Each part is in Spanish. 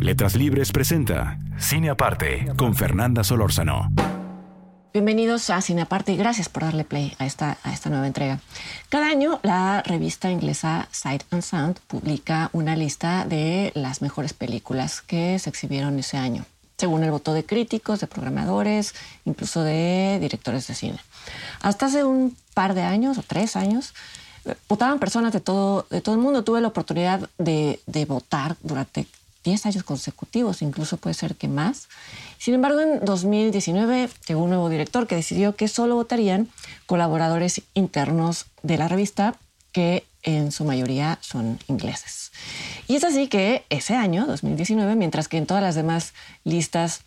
Letras Libres presenta Cine Aparte con Fernanda Solórzano. Bienvenidos a Cine Aparte y gracias por darle play a esta, a esta nueva entrega. Cada año la revista inglesa Sight and Sound publica una lista de las mejores películas que se exhibieron ese año, según el voto de críticos, de programadores, incluso de directores de cine. Hasta hace un par de años o tres años, eh, votaban personas de todo, de todo el mundo. Tuve la oportunidad de, de votar durante 10 años consecutivos, incluso puede ser que más. Sin embargo, en 2019 llegó un nuevo director que decidió que solo votarían colaboradores internos de la revista, que en su mayoría son ingleses. Y es así que ese año, 2019, mientras que en todas las demás listas,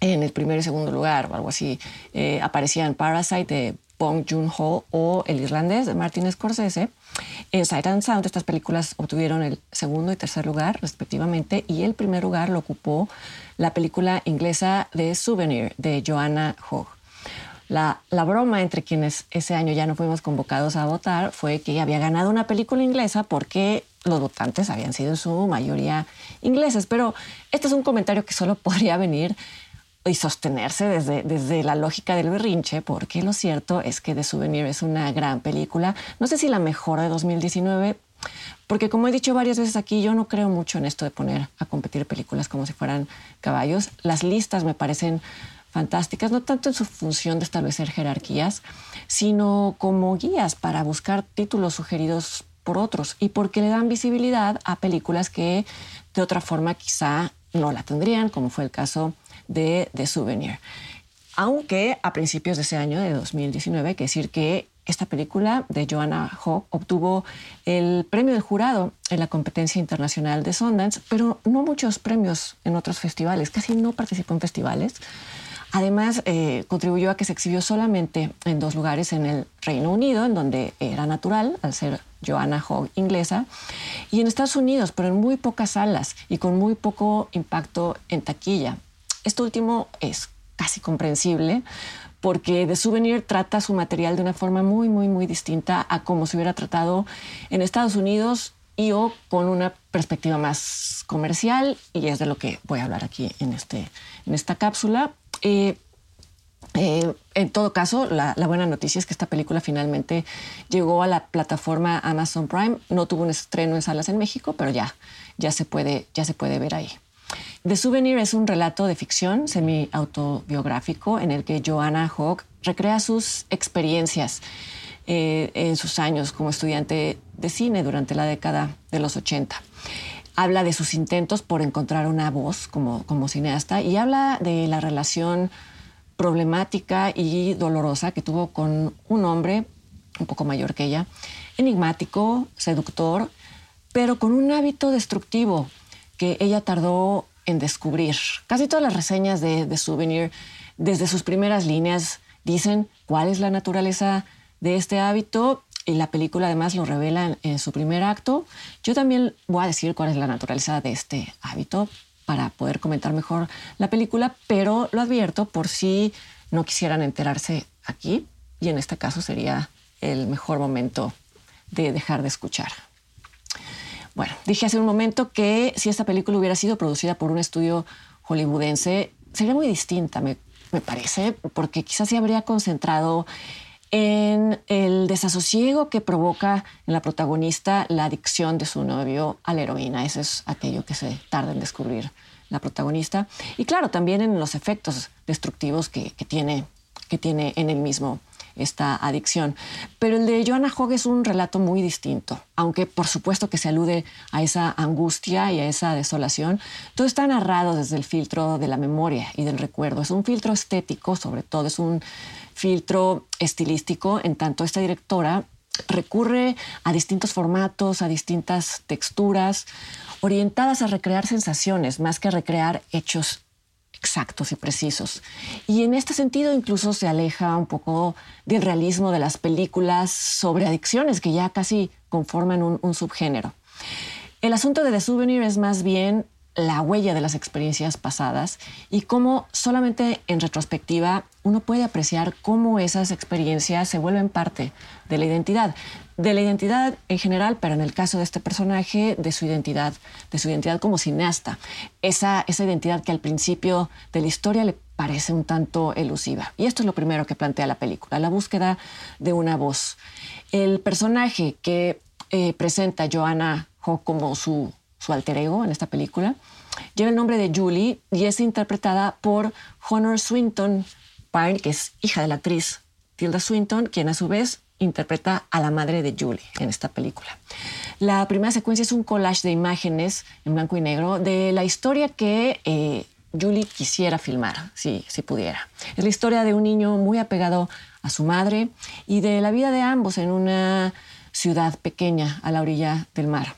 en el primer y segundo lugar o algo así, eh, aparecían Parasite de Bong Joon-ho o El Irlandés Martin Scorsese. En Sight and Sound estas películas obtuvieron el segundo y tercer lugar respectivamente y el primer lugar lo ocupó la película inglesa de Souvenir de Joanna Hogg. La, la, broma entre quienes ese año ya no fuimos convocados a votar fue que había ganado una película inglesa porque los votantes habían sido en su mayoría ingleses. Pero este es un comentario que solo podría venir y sostenerse desde, desde la lógica del berrinche, porque lo cierto es que The Souvenir es una gran película. No sé si la mejor de 2019, porque como he dicho varias veces aquí, yo no creo mucho en esto de poner a competir películas como si fueran caballos. Las listas me parecen fantásticas, no tanto en su función de establecer jerarquías, sino como guías para buscar títulos sugeridos por otros y porque le dan visibilidad a películas que de otra forma quizá no la tendrían, como fue el caso de The Souvenir. Aunque a principios de ese año, de 2019, hay que decir que esta película de Joanna Hogg obtuvo el premio del jurado en la competencia internacional de Sundance, pero no muchos premios en otros festivales, casi no participó en festivales. Además, eh, contribuyó a que se exhibió solamente en dos lugares en el Reino Unido, en donde era natural, al ser Joanna Hogg inglesa, y en Estados Unidos, pero en muy pocas salas y con muy poco impacto en taquilla. Esto último es casi comprensible porque The Souvenir trata su material de una forma muy, muy, muy distinta a como se hubiera tratado en Estados Unidos y o con una perspectiva más comercial y es de lo que voy a hablar aquí en, este, en esta cápsula. Eh, eh, en todo caso, la, la, buena noticia es que esta película finalmente llegó a la plataforma Amazon Prime. No tuvo un estreno en salas en México, pero ya, ya, se, puede, ya se puede ver ahí. The Souvenir es un relato de ficción semi-autobiográfico en el que Joanna Hogg recrea sus experiencias eh, en sus años como estudiante de cine durante la década de los 80. Habla de sus intentos por encontrar una voz como, como cineasta y habla de la relación problemática y dolorosa que tuvo con un hombre un poco mayor que ella, enigmático, seductor, pero con un hábito destructivo que ella tardó en descubrir. Casi todas las reseñas de, The Souvenir, desde sus primeras líneas, dicen cuál es la naturaleza de este hábito y la película además lo revela en, su primer acto. Yo también voy a decir cuál es la naturaleza de este hábito para poder comentar mejor la película, pero lo advierto por si no quisieran enterarse aquí y en este caso sería el mejor momento de dejar de escuchar. Bueno, dije hace un momento que si esta película hubiera sido producida por un estudio hollywoodense, sería muy distinta, me, parece, porque quizás se habría concentrado en el desasosiego que provoca en la protagonista la adicción de su novio a la heroína. Eso es aquello que se tarda en descubrir la protagonista. Y claro, también en los efectos destructivos que, tiene, que tiene en el mismo esta adicción. Pero el de Joanna Hogg es un relato muy distinto, aunque por supuesto que se alude a esa angustia y a esa desolación. Todo está narrado desde el filtro de la memoria y del recuerdo. Es un filtro estético, sobre todo, es un filtro estilístico, en tanto esta directora recurre a distintos formatos, a distintas texturas, orientadas a recrear sensaciones más que a recrear hechos exactos y precisos. Y en este sentido incluso se aleja un poco del realismo de las películas sobre adicciones que ya casi conforman un, subgénero. El asunto de The Souvenir es más bien la huella de las experiencias pasadas y cómo solamente en retrospectiva uno puede apreciar cómo esas experiencias se vuelven parte de la identidad, de la identidad en general, pero en el caso de este personaje, de su identidad, de su identidad como cineasta, esa, esa identidad que al principio de la historia le parece un tanto elusiva. Y esto es lo primero que plantea la película, la búsqueda de una voz. El personaje que eh, presenta Joanna Ho como su su alter ego en esta película, lleva el nombre de Julie y es interpretada por Honor Swinton Pine, que es hija de la actriz Tilda Swinton, quien a su vez interpreta a la madre de Julie en esta película. La primera secuencia es un collage de imágenes en blanco y negro de la historia que eh, Julie quisiera filmar, si, si pudiera. Es la historia de un niño muy apegado a su madre y de la vida de ambos en una ciudad pequeña a la orilla del mar.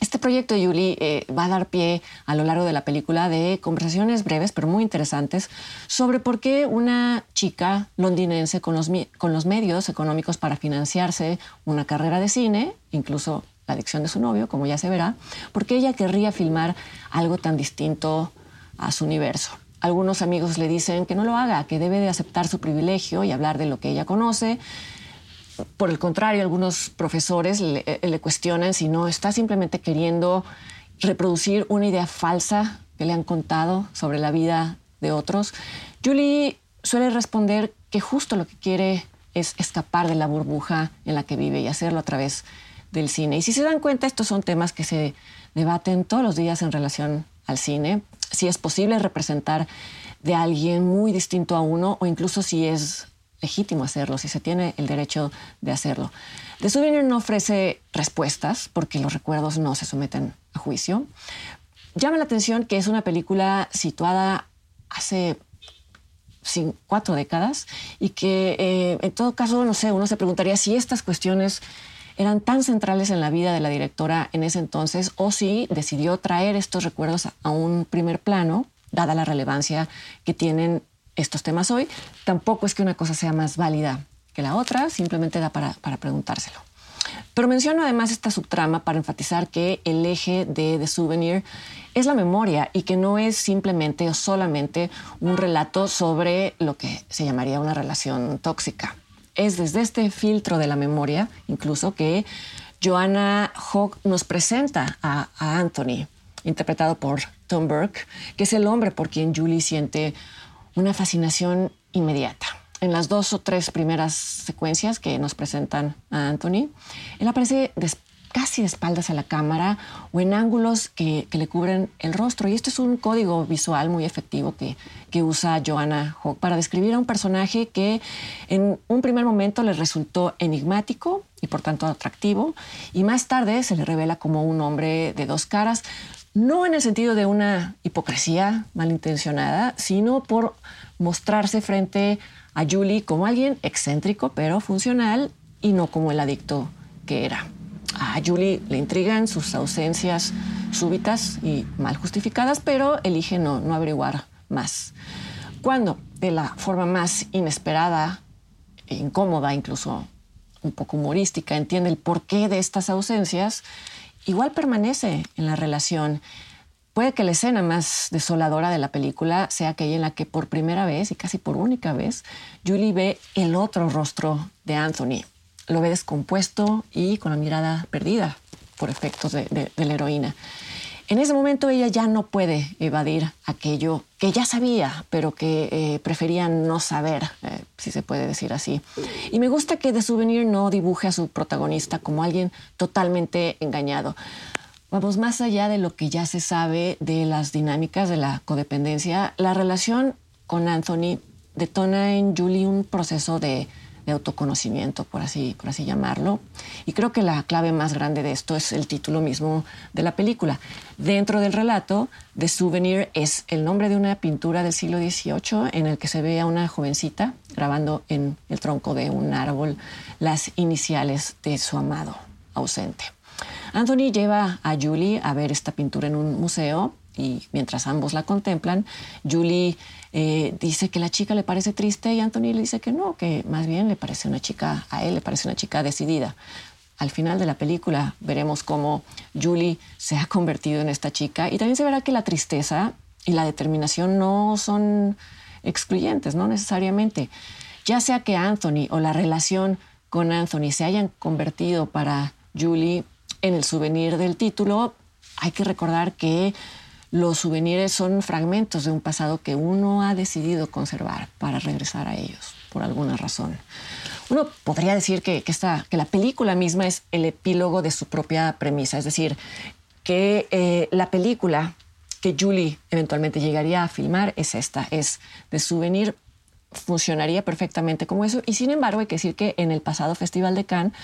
Este proyecto, Yuli, eh, va a dar pie a lo largo de la película de conversaciones breves, pero muy interesantes, sobre por qué una chica londinense con los, con los medios económicos para financiarse una carrera de cine, incluso la adicción de su novio, como ya se verá, por qué ella querría filmar algo tan distinto a su universo. Algunos amigos le dicen que no lo haga, que debe de aceptar su privilegio y hablar de lo que ella conoce, por el contrario, algunos profesores eh, le, cuestionan si no está simplemente queriendo reproducir una idea falsa que le han contado sobre la vida de otros. Julie suele responder que justo lo que quiere es escapar de la burbuja en la que vive y hacerlo a través del cine. Y si se dan cuenta, estos son temas que se debaten todos los días en relación al cine. Si es posible representar de alguien muy distinto a uno o incluso si es legítimo hacerlo, si se tiene el derecho de hacerlo. The Souvenir no ofrece respuestas porque los recuerdos no se someten a juicio. Llama la atención que es una película situada hace cuatro décadas y que eh, en todo caso, no sé, uno se preguntaría si estas cuestiones eran tan centrales en la vida de la directora en ese entonces o si decidió traer estos recuerdos a un primer plano, dada la relevancia que tienen estos temas hoy, tampoco es que una cosa sea más válida que la otra, simplemente da para, preguntárselo. Pero menciono además esta subtrama para enfatizar que el eje de The Souvenir es la memoria y que no es simplemente o solamente un relato sobre lo que se llamaría una relación tóxica. Es desde este filtro de la memoria, incluso, que Joanna Hogg nos presenta a Anthony, interpretado por Tom Burke, que es el hombre por quien Julie siente una fascinación inmediata. En las dos o tres primeras secuencias que nos presentan a Anthony, él aparece casi de espaldas a la cámara o en ángulos que, le cubren el rostro. Y esto es un código visual muy efectivo que, que usa Joanna Hogg para describir a un personaje que en un primer momento le resultó enigmático y por tanto atractivo, y más tarde se le revela como un hombre de dos caras, no en el sentido de una hipocresía malintencionada, sino por mostrarse frente a Julie como alguien excéntrico pero funcional y no como el adicto que era. A Julie le intrigan sus ausencias súbitas y mal justificadas, pero elige no, no averiguar más. Cuando, de la forma más inesperada e incómoda, incluso un poco humorística, entiende el porqué de estas ausencias, igual permanece en la relación. Puede que la escena más desoladora de la película sea aquella en la que por primera vez y casi por única vez Julie ve el otro rostro de Anthony. Lo ve descompuesto y con la mirada perdida por efectos de, la heroína. En ese momento ella ya no puede evadir aquello que ya sabía, pero que eh, prefería no saber, eh, si se puede decir así. Y me gusta que The Souvenir no dibuje a su protagonista como alguien totalmente engañado. Vamos, más allá de lo que ya se sabe de las dinámicas de la codependencia, la relación con Anthony detona en Julie un proceso de de autoconocimiento, por así, por así llamarlo. Y creo que la clave más grande de esto es el título mismo de la película. Dentro del relato, The Souvenir es el nombre de una pintura del siglo XVIII en el que se ve a una jovencita grabando en el tronco de un árbol las iniciales de su amado ausente. Anthony lleva a Julie a ver esta pintura en un museo y mientras ambos la contemplan, Julie eh, dice que la chica le parece triste y Anthony le dice que no, que más bien le parece una chica, a él le parece una chica decidida. Al final de la película veremos cómo Julie se ha convertido en esta chica y también se verá que la tristeza y la determinación no son excluyentes, no necesariamente. Ya sea que Anthony o la relación con Anthony se hayan convertido para Julie en el souvenir del título, hay que recordar que los souvenirs son fragmentos de un pasado que uno ha decidido conservar para regresar a ellos por alguna razón. Uno podría decir que, que, la película misma es el epílogo de su propia premisa, es decir, que eh, la película que Julie eventualmente llegaría a filmar es esta, es de souvenir funcionaría perfectamente como eso. Y sin embargo, hay que decir que en el pasado Festival de Cannes,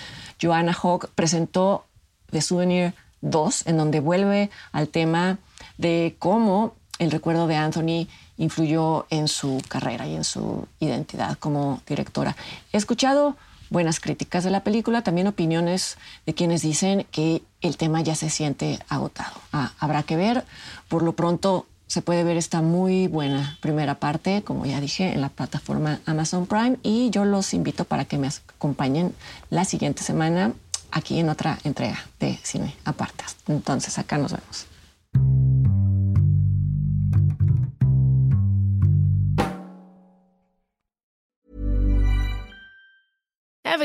Joanna Hogg presentó The Souvenir 2, en donde vuelve al tema de cómo el recuerdo de Anthony influyó en su carrera y en su identidad como directora. He escuchado buenas críticas de la película, también opiniones de quienes dicen que el tema ya se siente agotado. Ah, habrá que ver. Por lo pronto se puede ver esta muy buena primera parte, como ya dije, en la plataforma Amazon Prime y yo los invito para que me acompañen la siguiente semana aquí en otra entrega de Cine Apartas. Entonces acá nos vemos.